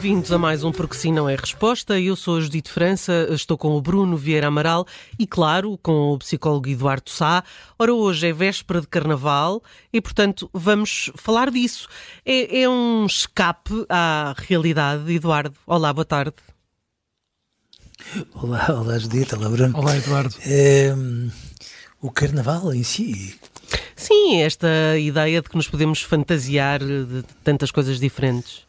Bem-vindos a mais um Porque Sim Não é Resposta. Eu sou a Judite França, estou com o Bruno Vieira Amaral e, claro, com o psicólogo Eduardo Sá. Ora, hoje é véspera de Carnaval e, portanto, vamos falar disso. É, é um escape à realidade. Eduardo, olá, boa tarde. Olá, olá Judite, olá Bruno. Olá Eduardo. É, o Carnaval em si... Sim, esta ideia de que nos podemos fantasiar de tantas coisas diferentes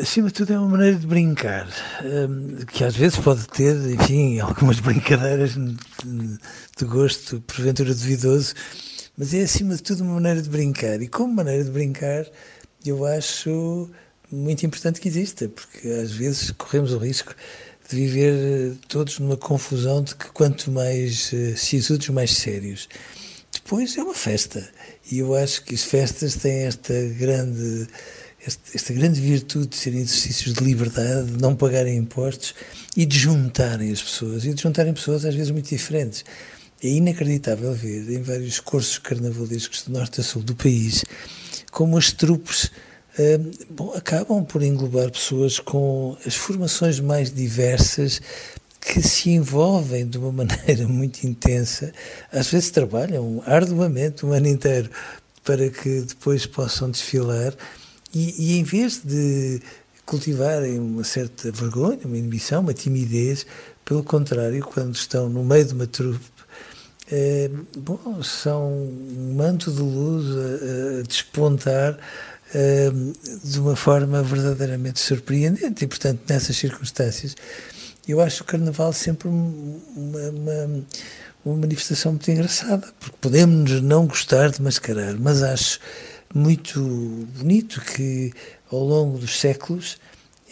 acima de tudo é uma maneira de brincar, hum, que às vezes pode ter, enfim, algumas brincadeiras de gosto, porventura duvidoso, mas é acima de tudo uma maneira de brincar. E como maneira de brincar, eu acho muito importante que exista, porque às vezes corremos o risco de viver eh, todos numa confusão de que quanto mais uh, sisudos, mais sérios. Depois é uma festa, e eu acho que as festas têm esta grande esta grande virtude de serem exercícios de liberdade, de não pagarem impostos e de juntarem as pessoas, e de juntarem pessoas às vezes muito diferentes. É inacreditável ver em vários cursos carnavalescos de norte a sul do país como as trupes bom, acabam por englobar pessoas com as formações mais diversas que se envolvem de uma maneira muito intensa, às vezes trabalham arduamente o ano inteiro para que depois possam desfilar e, e em vez de cultivarem uma certa vergonha, uma inibição, uma timidez, pelo contrário, quando estão no meio de uma trupe, é, bom, são um manto de luz a, a despontar é, de uma forma verdadeiramente surpreendente. E, portanto, nessas circunstâncias, eu acho o Carnaval sempre uma, uma, uma manifestação muito engraçada, porque podemos não gostar de mascarar, mas acho muito bonito que, ao longo dos séculos,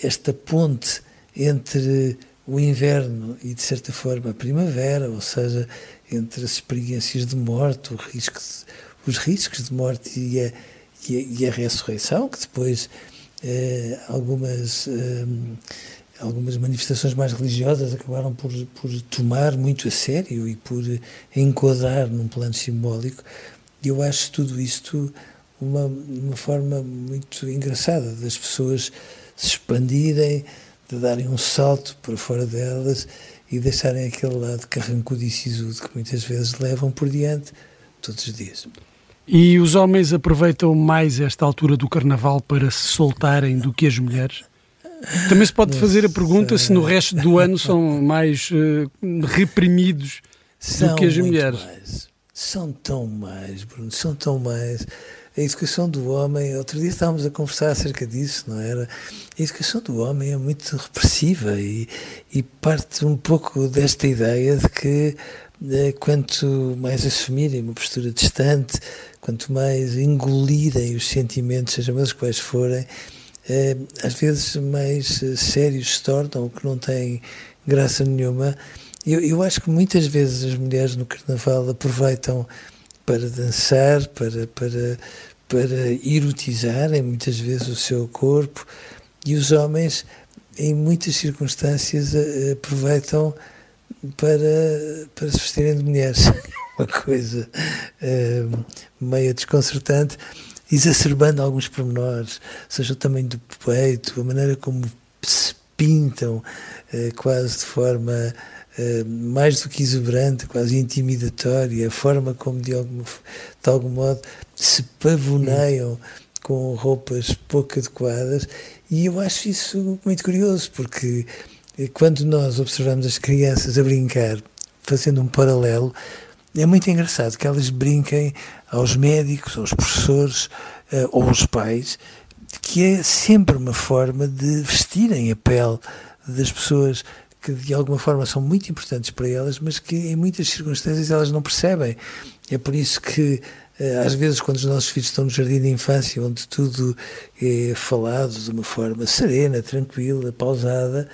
esta ponte entre o inverno e, de certa forma, a primavera, ou seja, entre as experiências de morte, risco os riscos de morte e a, e a, e a ressurreição, que depois eh, algumas, eh, algumas manifestações mais religiosas acabaram por, por tomar muito a sério e por enquadrar num plano simbólico. Eu acho tudo isto uma, uma forma muito engraçada das pessoas se expandirem, de darem um salto para fora delas e deixarem aquele lado carrancudo e sisudo que muitas vezes levam por diante todos os dias. E os homens aproveitam mais esta altura do carnaval para se soltarem do que as mulheres? Também se pode fazer a pergunta se no resto do ano são mais uh, reprimidos são do que as mulheres. Mais. São tão mais, Bruno, são tão mais a educação do homem, outro dia estávamos a conversar acerca disso, não era? A educação do homem é muito repressiva e, e parte um pouco desta ideia de que eh, quanto mais assumirem uma postura distante, quanto mais engolirem os sentimentos, sejam eles quais forem, eh, às vezes mais eh, sérios se tornam, o que não tem graça nenhuma. Eu, eu acho que muitas vezes as mulheres no carnaval aproveitam para dançar, para, para, para erotizarem muitas vezes o seu corpo e os homens, em muitas circunstâncias, aproveitam para, para se vestirem de mulheres. Uma coisa uh, meio desconcertante, exacerbando alguns pormenores, seja o tamanho do peito, a maneira como se pintam, uh, quase de forma eh, mais do que exuberante, quase intimidatória, a forma como de algum, de algum modo se pavoneiam com roupas pouco adequadas. E eu acho isso muito curioso porque eh, quando nós observamos as crianças a brincar, fazendo um paralelo, é muito engraçado que elas brinquem aos médicos, aos professores uh, ou aos pais, que é sempre uma forma de vestirem a pele das pessoas que de alguma forma são muito importantes para elas, mas que em muitas circunstâncias elas não percebem. É por isso que eh, às vezes quando os nossos filhos estão no jardim de infância, onde tudo é falado de uma forma serena, tranquila, pausada,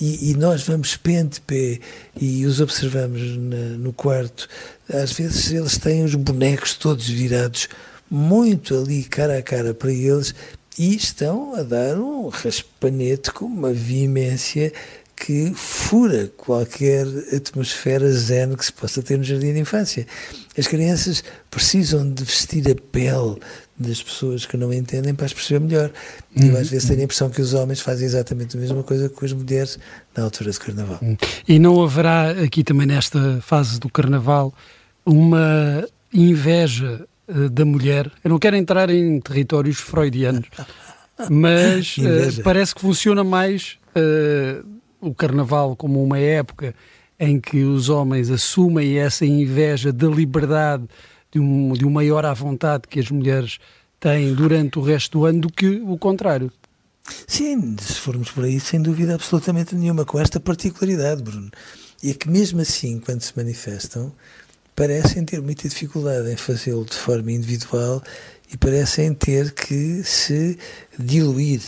e, e nós vamos pente pé e os observamos na, no quarto, às vezes eles têm os bonecos todos virados muito ali cara a cara para eles e estão a dar um raspanete com uma veemência que fura qualquer atmosfera zen que se possa ter no jardim de infância. As crianças precisam de vestir a pele das pessoas que não entendem para as perceber melhor. E eu às vezes tenho a impressão que os homens fazem exatamente a mesma coisa com as mulheres na altura do carnaval. Uhum. E não haverá aqui também nesta fase do carnaval uma inveja uh, da mulher? Eu não quero entrar em territórios freudianos, mas uh, parece que funciona mais uh, o carnaval como uma época em que os homens assumem essa inveja da liberdade, de um, de um maior à vontade que as mulheres têm durante o resto do ano do que o contrário. Sim, se formos por aí, sem dúvida absolutamente nenhuma, com esta particularidade, Bruno. E é que mesmo assim, quando se manifestam, parecem ter muita dificuldade em fazê-lo de forma individual e parecem ter que se diluir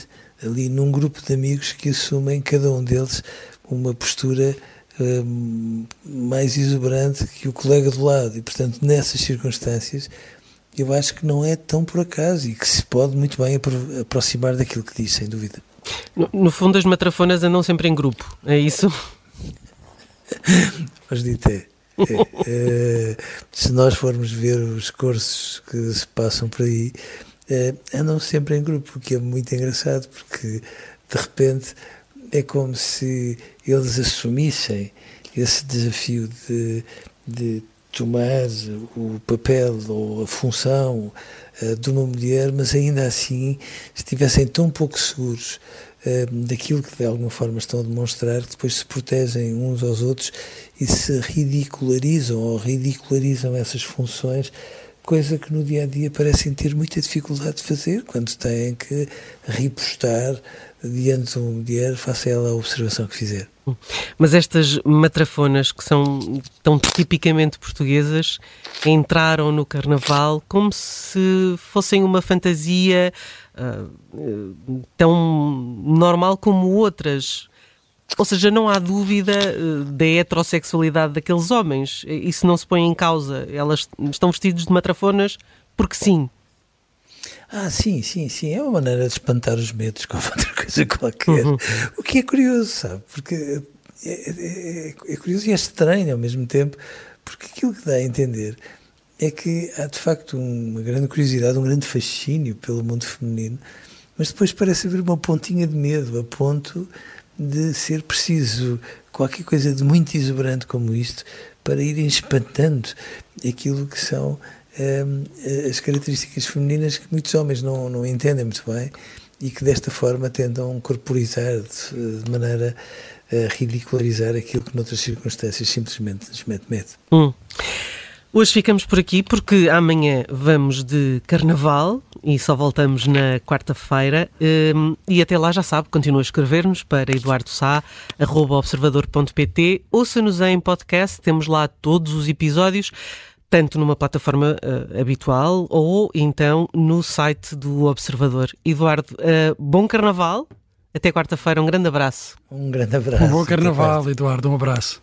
ali num grupo de amigos que assumem, cada um deles, uma postura hum, mais exuberante que o colega do lado. E, portanto, nessas circunstâncias, eu acho que não é tão por acaso e que se pode muito bem aproximar daquilo que diz, sem dúvida. No, no fundo, as matrafonas andam sempre em grupo, é isso? Mas dito é. É, se nós formos ver os cursos que se passam por aí, é, andam sempre em grupo, o que é muito engraçado, porque de repente é como se eles assumissem esse desafio de, de tomar o papel ou a função uh, de uma mulher, mas ainda assim estivessem tão pouco seguros daquilo que de alguma forma estão a demonstrar, que depois se protegem uns aos outros e se ridicularizam ou ridicularizam essas funções coisa que no dia a dia parecem ter muita dificuldade de fazer quando têm que repostar diante de uma mulher, faça ela a observação que fizer. Mas estas matrafonas que são tão tipicamente portuguesas entraram no carnaval como se fossem uma fantasia uh, tão normal como outras. Ou seja, não há dúvida uh, da heterossexualidade daqueles homens. Isso não se põe em causa. Elas estão vestidas de matrafonas porque sim. Ah, sim, sim, sim. É uma maneira de espantar os medos com outra coisa qualquer. Uhum. O que é curioso, sabe? Porque é, é, é, é, curioso e é estranho ao mesmo tempo, porque aquilo que dá a entender é que há de facto uma grande curiosidade, um grande fascínio pelo mundo feminino, mas depois parece haver uma pontinha de medo, a ponto de ser preciso qualquer coisa de muito exuberante como isto para irem espantando aquilo que são as características femininas que muitos homens não, não entendem muito bem e que desta forma tentam corporizar de, de maneira a ridicularizar aquilo que noutras circunstâncias simplesmente lhes mete medo. Hum. Hoje ficamos por aqui porque amanhã vamos de carnaval e só voltamos na quarta-feira. E até lá já sabe, continua a escrever-nos para eduardosá.observador.pt. Ouça-nos em podcast, temos lá todos os episódios, tanto numa plataforma uh, habitual ou então no site do Observador. Eduardo, uh, bom carnaval. Até quarta-feira, um grande abraço. Um grande abraço. Um bom carnaval, Eduardo, um abraço.